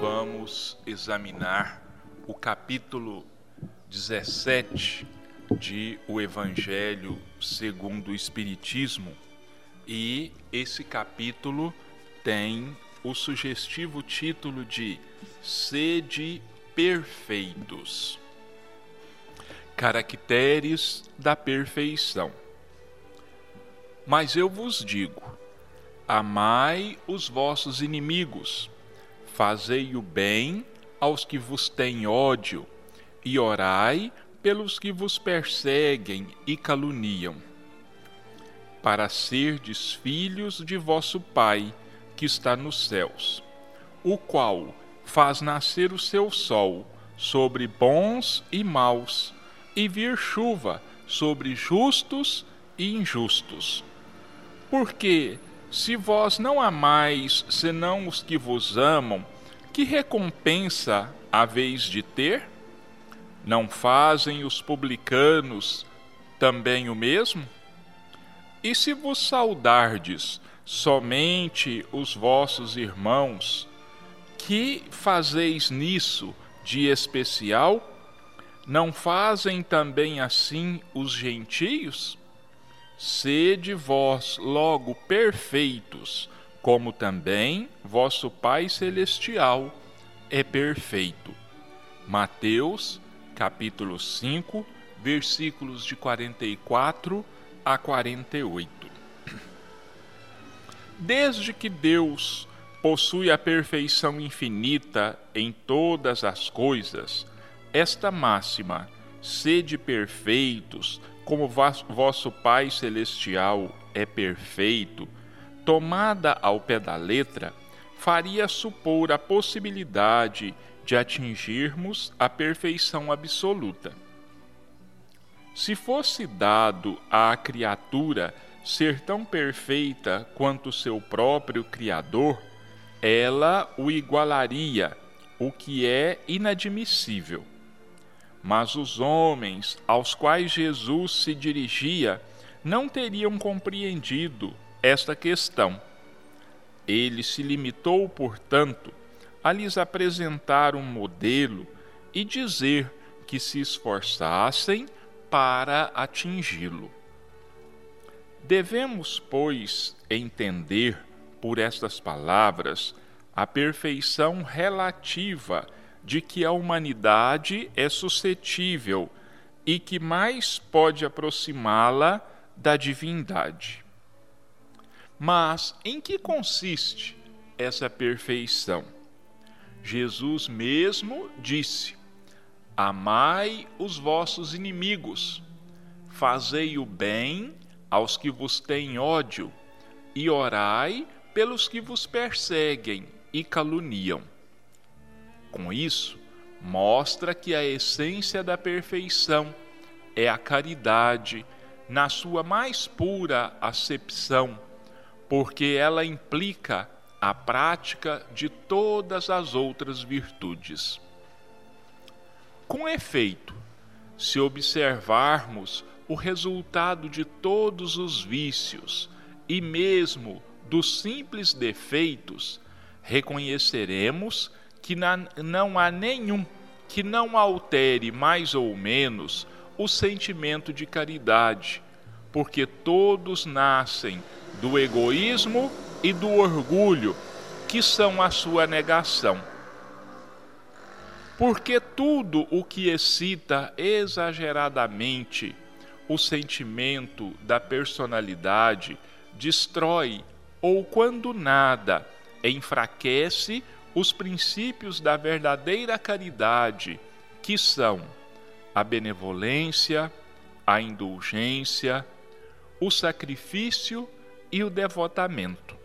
vamos examinar o capítulo 17 de O Evangelho segundo o Espiritismo e esse capítulo tem o sugestivo título de Sede Perfeitos Caracteres da Perfeição. Mas eu vos digo: amai os vossos inimigos Fazei o bem aos que vos têm ódio, e orai pelos que vos perseguem e caluniam, para serdes filhos de vosso Pai que está nos céus, o qual faz nascer o seu sol sobre bons e maus, e vir chuva sobre justos e injustos. Porque se vós não amais senão os que vos amam, que recompensa haveis de ter? Não fazem os publicanos também o mesmo? E se vos saudardes somente os vossos irmãos, que fazeis nisso de especial? Não fazem também assim os gentios? Sede vós logo perfeitos, como também vosso Pai Celestial é perfeito. Mateus, capítulo 5, versículos de 44 a 48. Desde que Deus possui a perfeição infinita em todas as coisas, esta máxima, sede perfeitos, como vosso Pai Celestial é perfeito, tomada ao pé da letra, faria supor a possibilidade de atingirmos a perfeição absoluta. Se fosse dado à criatura ser tão perfeita quanto seu próprio Criador, ela o igualaria, o que é inadmissível. Mas os homens aos quais Jesus se dirigia não teriam compreendido esta questão. Ele se limitou, portanto, a lhes apresentar um modelo e dizer que se esforçassem para atingi-lo. Devemos, pois, entender por estas palavras a perfeição relativa de que a humanidade é suscetível e que mais pode aproximá-la da divindade. Mas em que consiste essa perfeição? Jesus mesmo disse: Amai os vossos inimigos, fazei o bem aos que vos têm ódio, e orai pelos que vos perseguem e caluniam. Com isso, mostra que a essência da perfeição é a caridade na sua mais pura acepção, porque ela implica a prática de todas as outras virtudes. Com efeito, se observarmos o resultado de todos os vícios e mesmo dos simples defeitos, reconheceremos que não há nenhum que não altere mais ou menos o sentimento de caridade, porque todos nascem do egoísmo e do orgulho, que são a sua negação. Porque tudo o que excita exageradamente o sentimento da personalidade destrói, ou quando nada, enfraquece os princípios da verdadeira caridade, que são a benevolência, a indulgência, o sacrifício e o devotamento.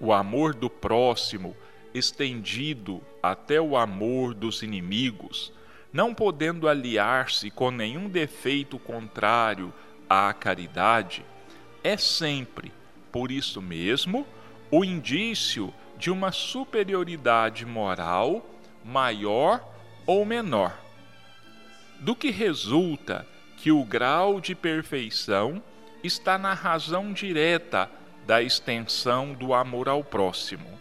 O amor do próximo, estendido até o amor dos inimigos, não podendo aliar-se com nenhum defeito contrário à caridade, é sempre, por isso mesmo, o indício de uma superioridade moral maior ou menor. Do que resulta que o grau de perfeição está na razão direta da extensão do amor ao próximo.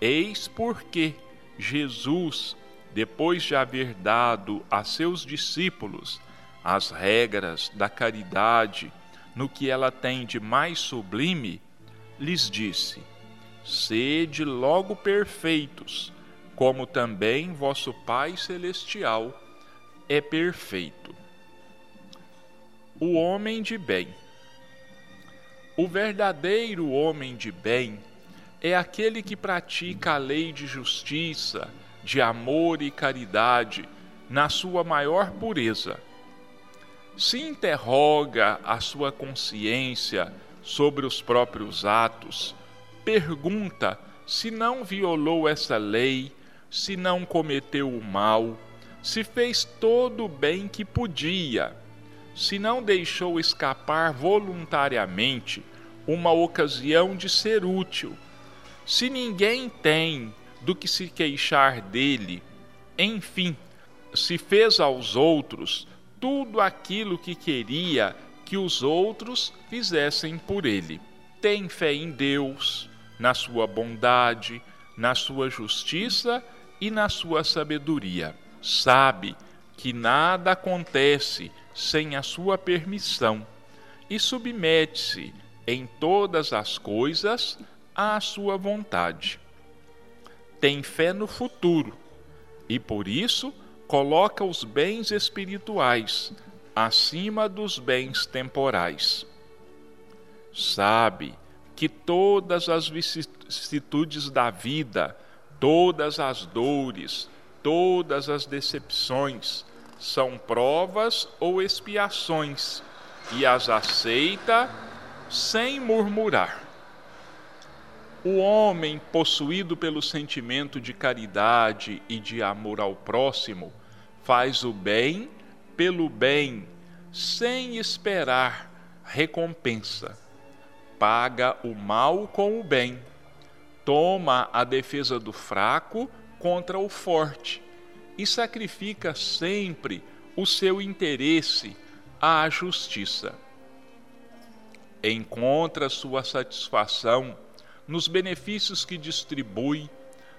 Eis porque Jesus, depois de haver dado a seus discípulos as regras da caridade no que ela tem de mais sublime, lhes disse: Sede logo perfeitos, como também vosso Pai Celestial é perfeito. O homem de bem. O verdadeiro homem de bem é aquele que pratica a lei de justiça, de amor e caridade na sua maior pureza. Se interroga a sua consciência sobre os próprios atos, pergunta se não violou essa lei, se não cometeu o mal, se fez todo o bem que podia, se não deixou escapar voluntariamente uma ocasião de ser útil se ninguém tem do que se queixar dele, enfim, se fez aos outros tudo aquilo que queria que os outros fizessem por ele. Tem fé em Deus, na sua bondade, na sua justiça e na sua sabedoria. Sabe que nada acontece sem a sua permissão e submete-se em todas as coisas à sua vontade. Tem fé no futuro e por isso coloca os bens espirituais acima dos bens temporais. Sabe que todas as vicissitudes da vida, todas as dores, todas as decepções são provas ou expiações e as aceita sem murmurar. O homem possuído pelo sentimento de caridade e de amor ao próximo faz o bem pelo bem, sem esperar recompensa. Paga o mal com o bem. Toma a defesa do fraco contra o forte e sacrifica sempre o seu interesse à justiça. Encontra sua satisfação nos benefícios que distribui,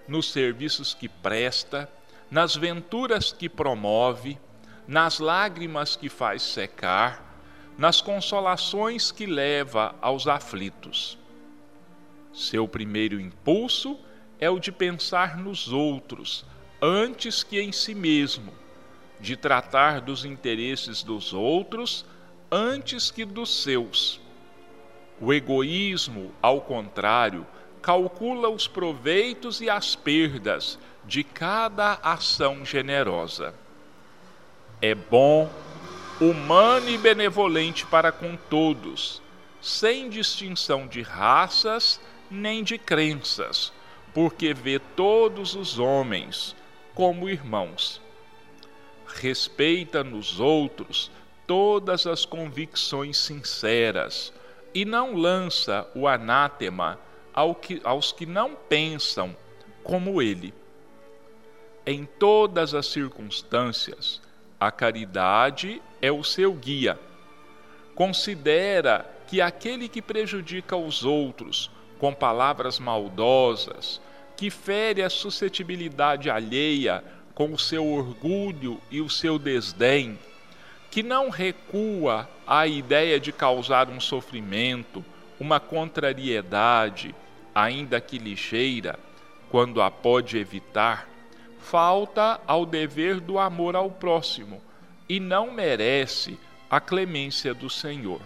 nos serviços que presta, nas venturas que promove, nas lágrimas que faz secar, nas consolações que leva aos aflitos. Seu primeiro impulso é o de pensar nos outros antes que em si mesmo, de tratar dos interesses dos outros antes que dos seus o egoísmo, ao contrário, calcula os proveitos e as perdas de cada ação generosa. É bom, humano e benevolente para com todos, sem distinção de raças nem de crenças, porque vê todos os homens como irmãos. Respeita nos outros todas as convicções sinceras e não lança o anátema ao que, aos que não pensam como ele. Em todas as circunstâncias, a caridade é o seu guia. Considera que aquele que prejudica os outros com palavras maldosas, que fere a suscetibilidade alheia com o seu orgulho e o seu desdém, que não recua à ideia de causar um sofrimento, uma contrariedade, ainda que ligeira, quando a pode evitar, falta ao dever do amor ao próximo e não merece a clemência do Senhor.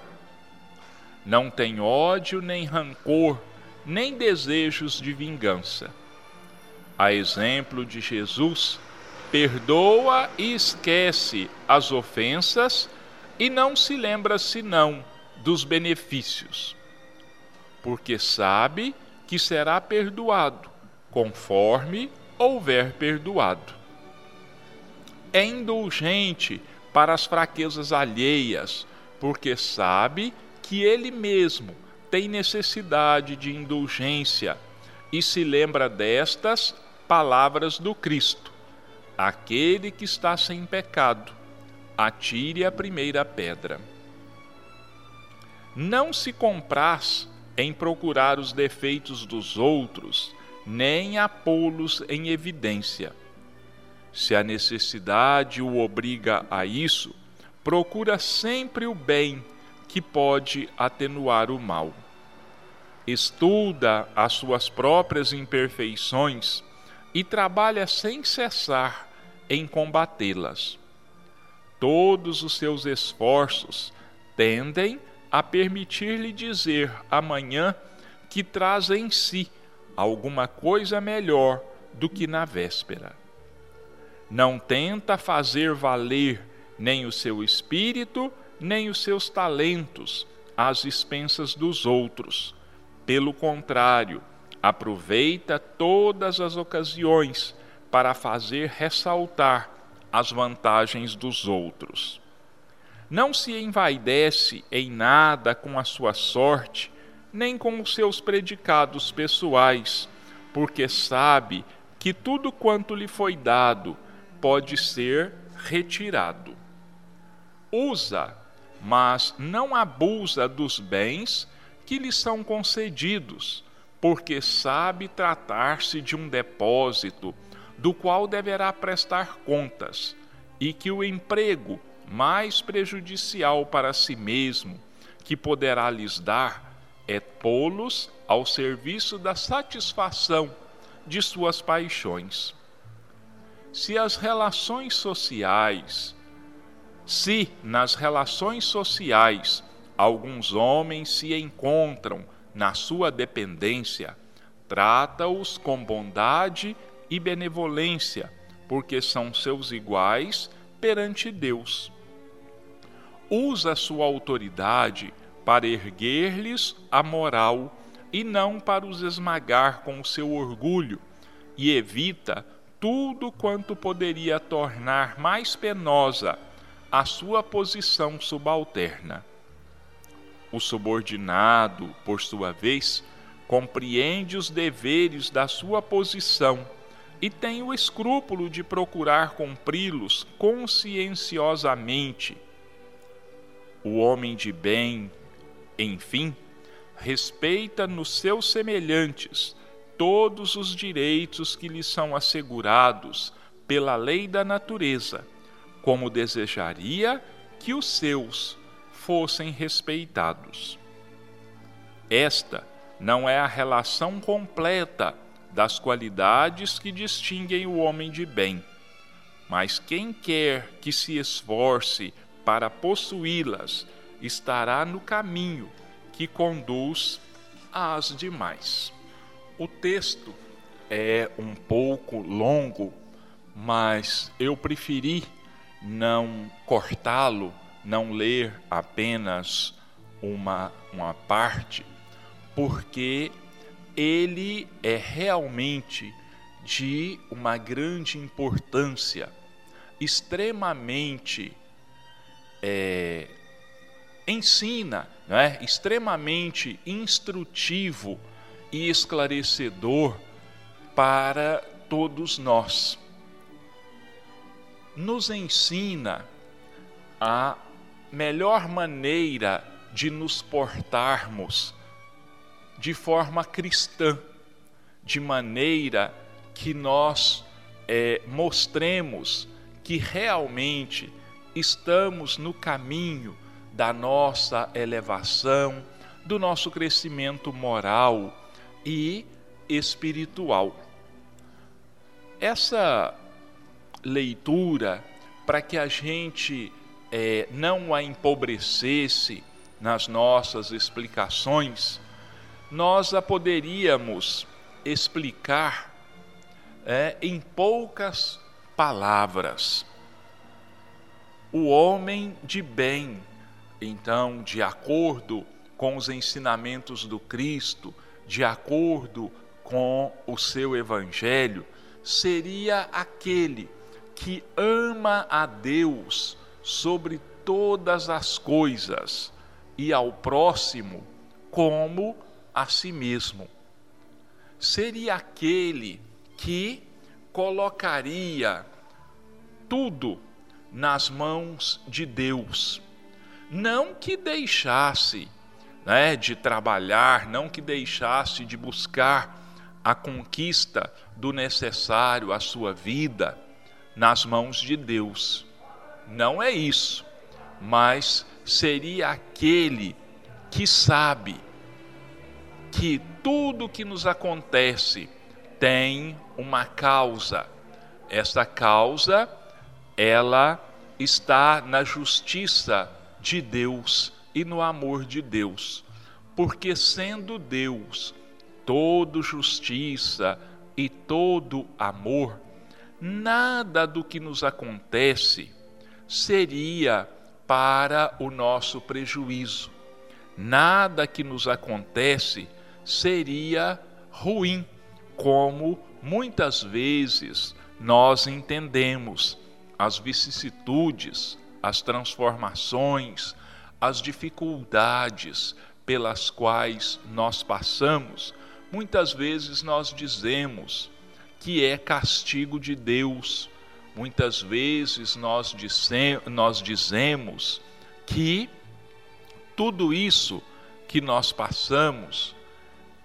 Não tem ódio nem rancor, nem desejos de vingança. A exemplo de Jesus, perdoa e esquece as ofensas e não se lembra senão dos benefícios, porque sabe que será perdoado conforme houver perdoado. É indulgente para as fraquezas alheias, porque sabe que ele mesmo tem necessidade de indulgência e se lembra destas palavras do Cristo Aquele que está sem pecado, atire a primeira pedra. Não se compraz em procurar os defeitos dos outros, nem a pô-los em evidência. Se a necessidade o obriga a isso, procura sempre o bem que pode atenuar o mal. Estuda as suas próprias imperfeições e trabalha sem cessar em combatê-las. Todos os seus esforços tendem a permitir-lhe dizer amanhã que traz em si alguma coisa melhor do que na véspera. Não tenta fazer valer nem o seu espírito, nem os seus talentos às expensas dos outros. Pelo contrário, aproveita todas as ocasiões para fazer ressaltar as vantagens dos outros. Não se envaidece em nada com a sua sorte, nem com os seus predicados pessoais, porque sabe que tudo quanto lhe foi dado pode ser retirado. Usa, mas não abusa dos bens que lhe são concedidos, porque sabe tratar-se de um depósito do qual deverá prestar contas, e que o emprego mais prejudicial para si mesmo que poderá lhes dar é pô-los ao serviço da satisfação de suas paixões. Se as relações sociais, se nas relações sociais alguns homens se encontram na sua dependência, trata-os com bondade e benevolência, porque são seus iguais perante Deus. Usa sua autoridade para erguer-lhes a moral e não para os esmagar com o seu orgulho, e evita tudo quanto poderia tornar mais penosa a sua posição subalterna. O subordinado, por sua vez, compreende os deveres da sua posição e tem o escrúpulo de procurar cumpri-los conscienciosamente. O homem de bem, enfim, respeita nos seus semelhantes todos os direitos que lhe são assegurados pela lei da natureza, como desejaria que os seus fossem respeitados. Esta não é a relação completa das qualidades que distinguem o homem de bem, mas quem quer que se esforce para possuí-las estará no caminho que conduz às demais. O texto é um pouco longo, mas eu preferi não cortá-lo, não ler apenas uma, uma parte, porque ele é realmente de uma grande importância, extremamente é, ensina, é, extremamente instrutivo e esclarecedor para todos nós. Nos ensina a melhor maneira de nos portarmos de forma cristã, de maneira que nós é, mostremos que realmente estamos no caminho da nossa elevação, do nosso crescimento moral e espiritual. Essa leitura, para que a gente é, não a empobrecesse nas nossas explicações, nós a poderíamos explicar é, em poucas palavras. O homem de bem então, de acordo com os ensinamentos do Cristo, de acordo com o seu evangelho, seria aquele que ama a Deus sobre todas as coisas e ao próximo como a si mesmo. Seria aquele que colocaria tudo nas mãos de Deus não que deixasse né, de trabalhar, não que deixasse de buscar a conquista do necessário à sua vida nas mãos de Deus. Não é isso, mas seria aquele que sabe que tudo que nos acontece tem uma causa. Essa causa, ela está na justiça de Deus e no amor de Deus. Porque sendo Deus todo justiça e todo amor, nada do que nos acontece seria para o nosso prejuízo. Nada que nos acontece seria ruim, como muitas vezes nós entendemos as vicissitudes, as transformações, as dificuldades pelas quais nós passamos. Muitas vezes nós dizemos que é castigo de Deus. Muitas vezes nós, nós dizemos que tudo isso que nós passamos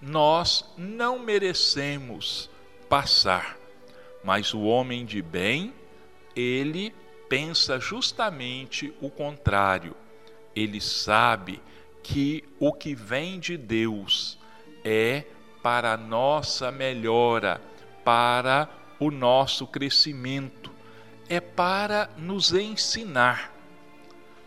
nós não merecemos passar. Mas o homem de bem, ele pensa justamente o contrário. Ele sabe que o que vem de Deus é para a nossa melhora, para o nosso crescimento, é para nos ensinar.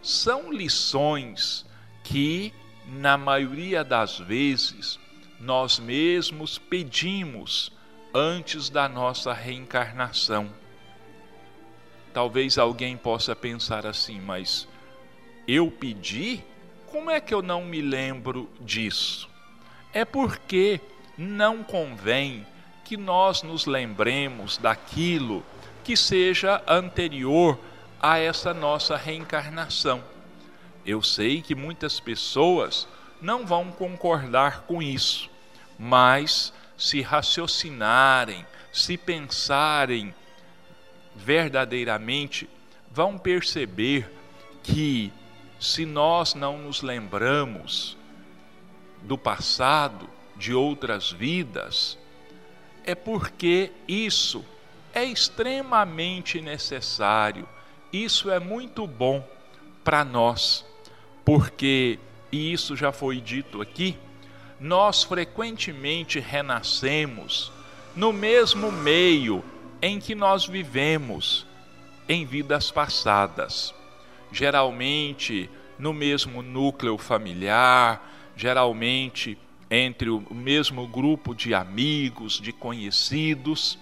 São lições que, na maioria das vezes, nós mesmos pedimos antes da nossa reencarnação. Talvez alguém possa pensar assim, mas eu pedi? Como é que eu não me lembro disso? É porque não convém que nós nos lembremos daquilo que seja anterior a essa nossa reencarnação. Eu sei que muitas pessoas não vão concordar com isso, mas se raciocinarem, se pensarem verdadeiramente, vão perceber que se nós não nos lembramos do passado, de outras vidas, é porque isso é extremamente necessário, isso é muito bom para nós, porque, e isso já foi dito aqui, nós frequentemente renascemos no mesmo meio em que nós vivemos em vidas passadas. Geralmente no mesmo núcleo familiar, geralmente entre o mesmo grupo de amigos, de conhecidos.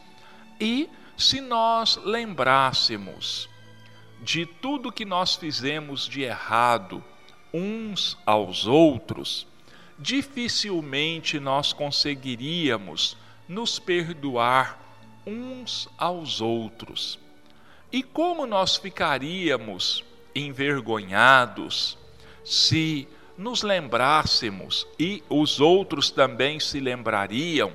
E se nós lembrássemos de tudo que nós fizemos de errado uns aos outros, dificilmente nós conseguiríamos nos perdoar uns aos outros. E como nós ficaríamos envergonhados se nos lembrássemos e os outros também se lembrariam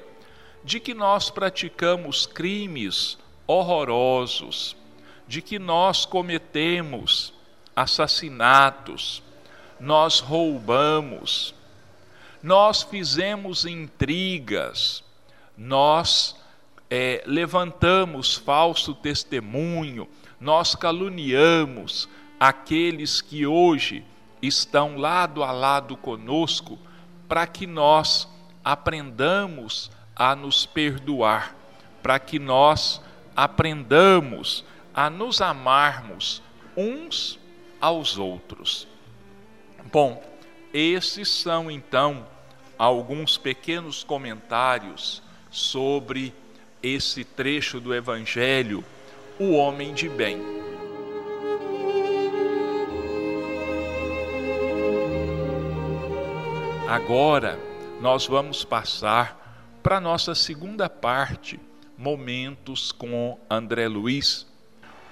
de que nós praticamos crimes horrorosos, de que nós cometemos assassinatos, nós roubamos, nós fizemos intrigas, nós é, levantamos falso testemunho, nós caluniamos aqueles que hoje estão lado a lado conosco, para que nós aprendamos a nos perdoar, para que nós aprendamos a nos amarmos uns aos outros. Bom, esses são então alguns pequenos comentários sobre esse trecho do Evangelho, o homem de bem. Agora nós vamos passar para a nossa segunda parte, Momentos com André Luiz.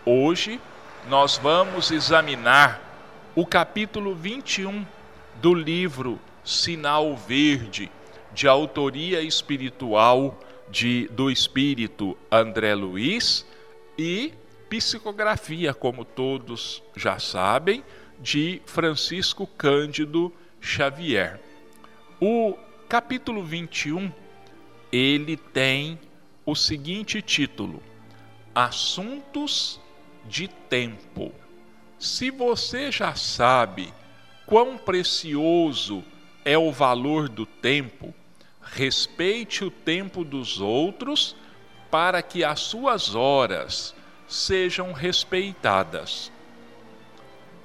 Hoje nós vamos examinar o capítulo 21 do livro Sinal Verde, de autoria espiritual de, do espírito André Luiz e psicografia, como todos já sabem, de Francisco Cândido Xavier. O capítulo 21 ele tem o seguinte título: Assuntos de Tempo. Se você já sabe quão precioso é o valor do tempo, respeite o tempo dos outros para que as suas horas sejam respeitadas.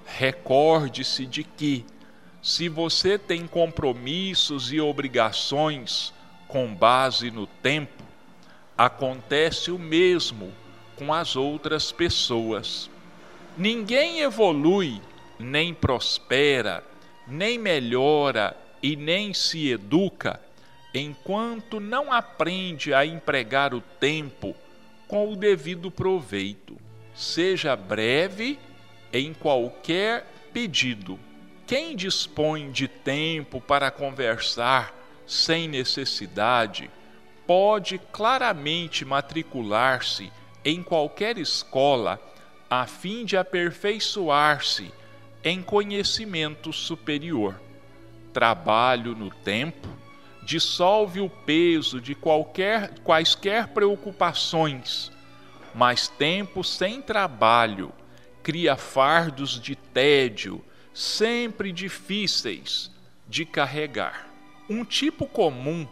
Recorde-se de que, se você tem compromissos e obrigações com base no tempo, acontece o mesmo com as outras pessoas. Ninguém evolui, nem prospera, nem melhora e nem se educa enquanto não aprende a empregar o tempo com o devido proveito. Seja breve em qualquer pedido. Quem dispõe de tempo para conversar sem necessidade pode claramente matricular-se em qualquer escola a fim de aperfeiçoar-se em conhecimento superior. Trabalho no tempo dissolve o peso de qualquer quaisquer preocupações, mas tempo sem trabalho cria fardos de tédio sempre difíceis de carregar. Um tipo comum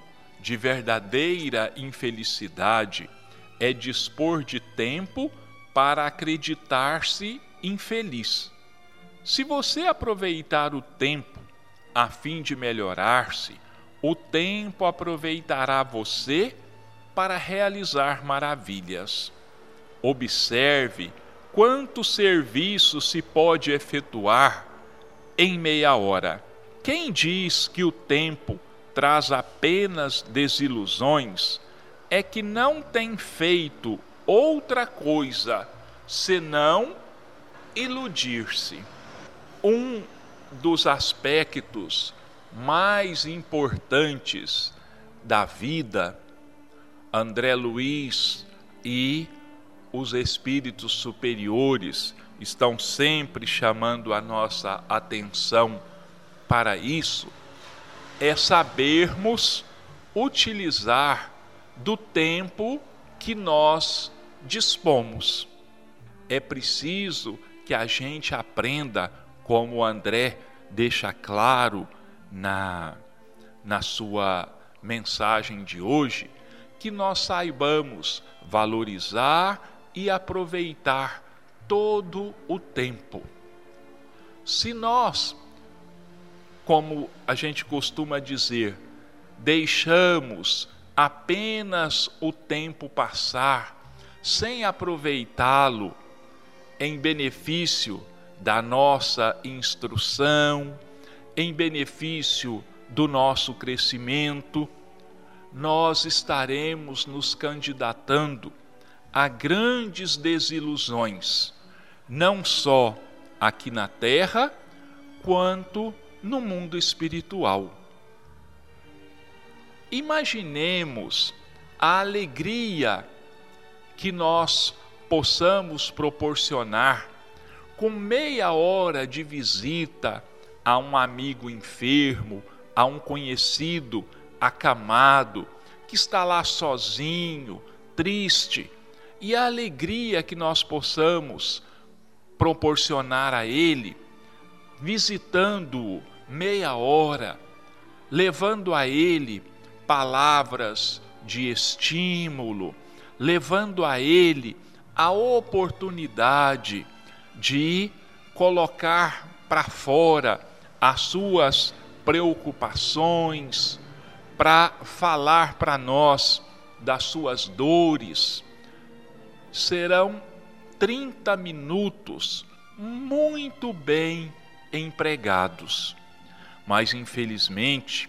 de verdadeira infelicidade é dispor de tempo para acreditar-se infeliz. Se você aproveitar o tempo a fim de melhorar-se, o tempo aproveitará você para realizar maravilhas. Observe quanto serviço se pode efetuar em meia hora. Quem diz que o tempo traz apenas desilusões é que não tem feito outra coisa senão iludir-se. Um dos aspectos mais importantes da vida, André Luiz e os espíritos superiores estão sempre chamando a nossa atenção para isso, é sabermos utilizar do tempo que nós dispomos. É preciso que a gente aprenda, como André deixa claro na, na sua mensagem de hoje, que nós saibamos valorizar e aproveitar todo o tempo. Se nós, como a gente costuma dizer, deixamos apenas o tempo passar sem aproveitá-lo em benefício da nossa instrução, em benefício do nosso crescimento, nós estaremos nos candidatando a grandes desilusões, não só aqui na terra, quanto no mundo espiritual. Imaginemos a alegria que nós possamos proporcionar com meia hora de visita a um amigo enfermo, a um conhecido acamado, que está lá sozinho, triste, e a alegria que nós possamos proporcionar a Ele, visitando-o meia hora, levando a Ele palavras de estímulo, levando a Ele a oportunidade de colocar para fora as suas preocupações, para falar para nós das suas dores, serão 30 minutos muito bem empregados. Mas infelizmente,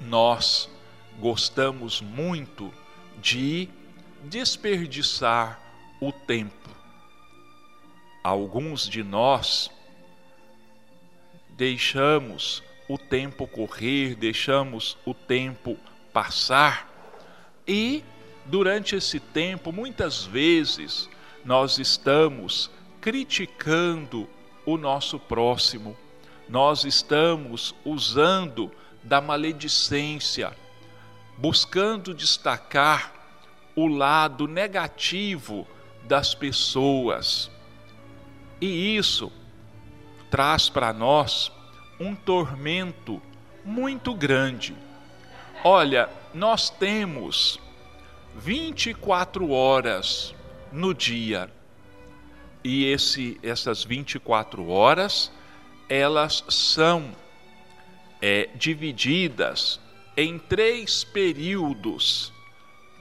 nós gostamos muito de desperdiçar o tempo. Alguns de nós deixamos o tempo correr, deixamos o tempo passar e durante esse tempo, muitas vezes, nós estamos criticando o nosso próximo, nós estamos usando da maledicência, buscando destacar o lado negativo das pessoas. E isso traz para nós um tormento muito grande. Olha, nós temos 24 horas no dia. E esse, essas 24 horas, elas são é, divididas em três períodos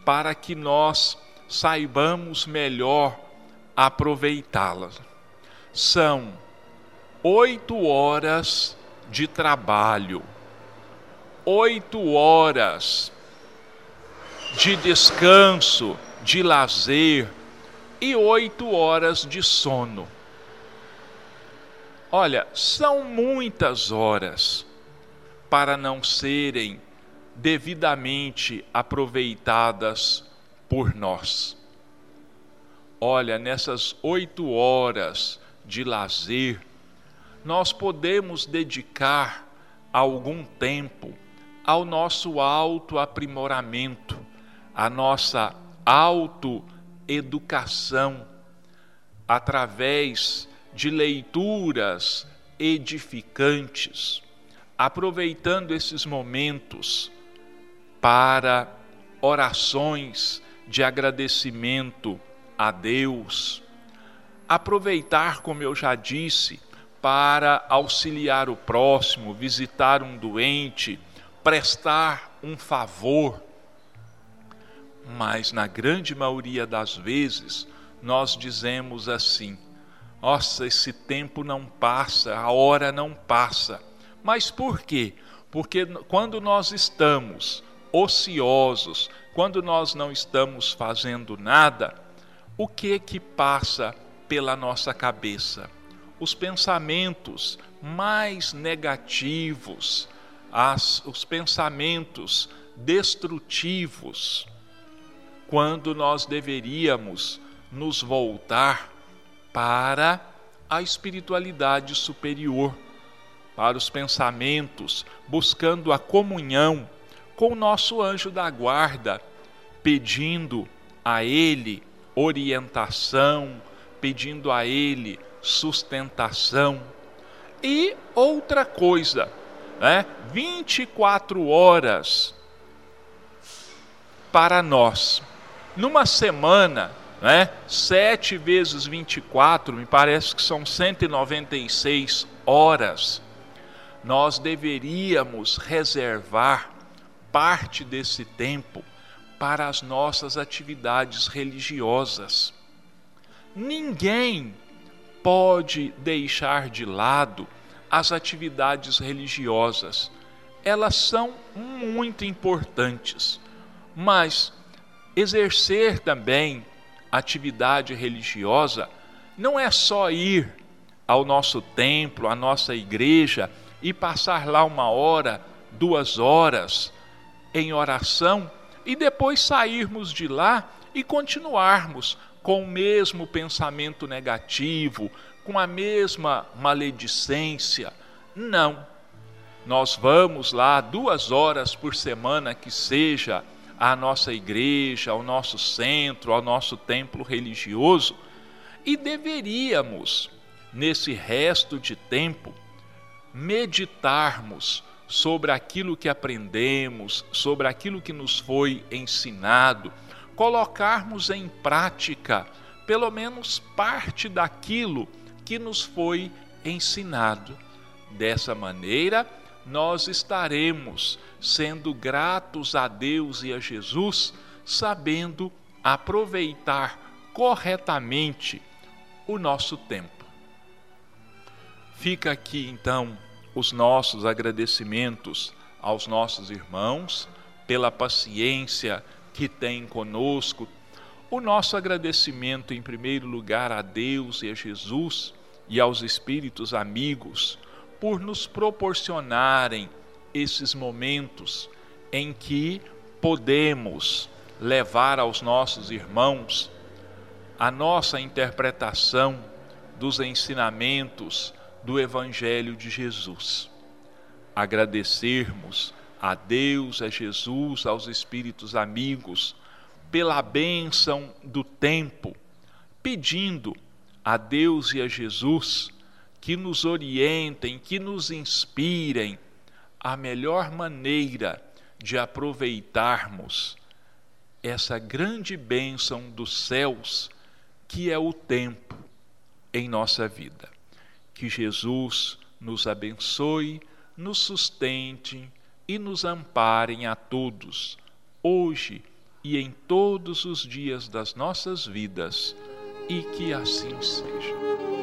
para que nós saibamos melhor aproveitá-las. São oito horas de trabalho, oito horas de descanso, de lazer e oito horas de sono. Olha, são muitas horas para não serem devidamente aproveitadas por nós. Olha, nessas oito horas de lazer, nós podemos dedicar algum tempo ao nosso autoaprimoramento, à nossa autoeducação, através de leituras edificantes, aproveitando esses momentos para orações de agradecimento a Deus, aproveitar, como eu já disse, para auxiliar o próximo, visitar um doente, prestar um favor. Mas na grande maioria das vezes, nós dizemos assim: nossa, esse tempo não passa, a hora não passa. Mas por quê? Porque quando nós estamos ociosos, quando nós não estamos fazendo nada, o que que passa pela nossa cabeça? Os pensamentos mais negativos, as, os pensamentos destrutivos, quando nós deveríamos nos voltar para a espiritualidade superior, para os pensamentos, buscando a comunhão com o nosso anjo da guarda, pedindo a ele orientação, pedindo a ele sustentação. E outra coisa, né? 24 horas para nós. Numa semana, né? 7 vezes 24, me parece que são 196 horas. Nós deveríamos reservar parte desse tempo para as nossas atividades religiosas. Ninguém pode deixar de lado as atividades religiosas. Elas são muito importantes, mas exercer também atividade religiosa não é só ir ao nosso templo, à nossa igreja e passar lá uma hora, duas horas em oração e depois sairmos de lá e continuarmos com o mesmo pensamento negativo, com a mesma maledicência. Não. Nós vamos lá duas horas por semana que seja à nossa igreja, ao nosso centro, ao nosso templo religioso e deveríamos, nesse resto de tempo, meditarmos sobre aquilo que aprendemos, sobre aquilo que nos foi ensinado, colocarmos em prática pelo menos parte daquilo que nos foi ensinado. Dessa maneira, nós estaremos sendo gratos a Deus e a Jesus, sabendo aproveitar corretamente o nosso tempo. Fica aqui então os nossos agradecimentos aos nossos irmãos pela paciência que têm conosco, o nosso agradecimento em primeiro lugar a Deus e a Jesus e aos espíritos amigos por nos proporcionarem esses momentos em que podemos levar aos nossos irmãos a nossa interpretação dos ensinamentos do Evangelho de Jesus. Agradecermos a Deus, a Jesus, aos espíritos amigos, pela bênção do tempo, pedindo a Deus e a Jesus que nos orientem, que nos inspirem a melhor maneira de aproveitarmos essa grande bênção dos céus, que é o tempo em nossa vida. Que Jesus nos abençoe, nos sustente e nos amparem a todos, hoje e em todos os dias das nossas vidas, e que assim seja.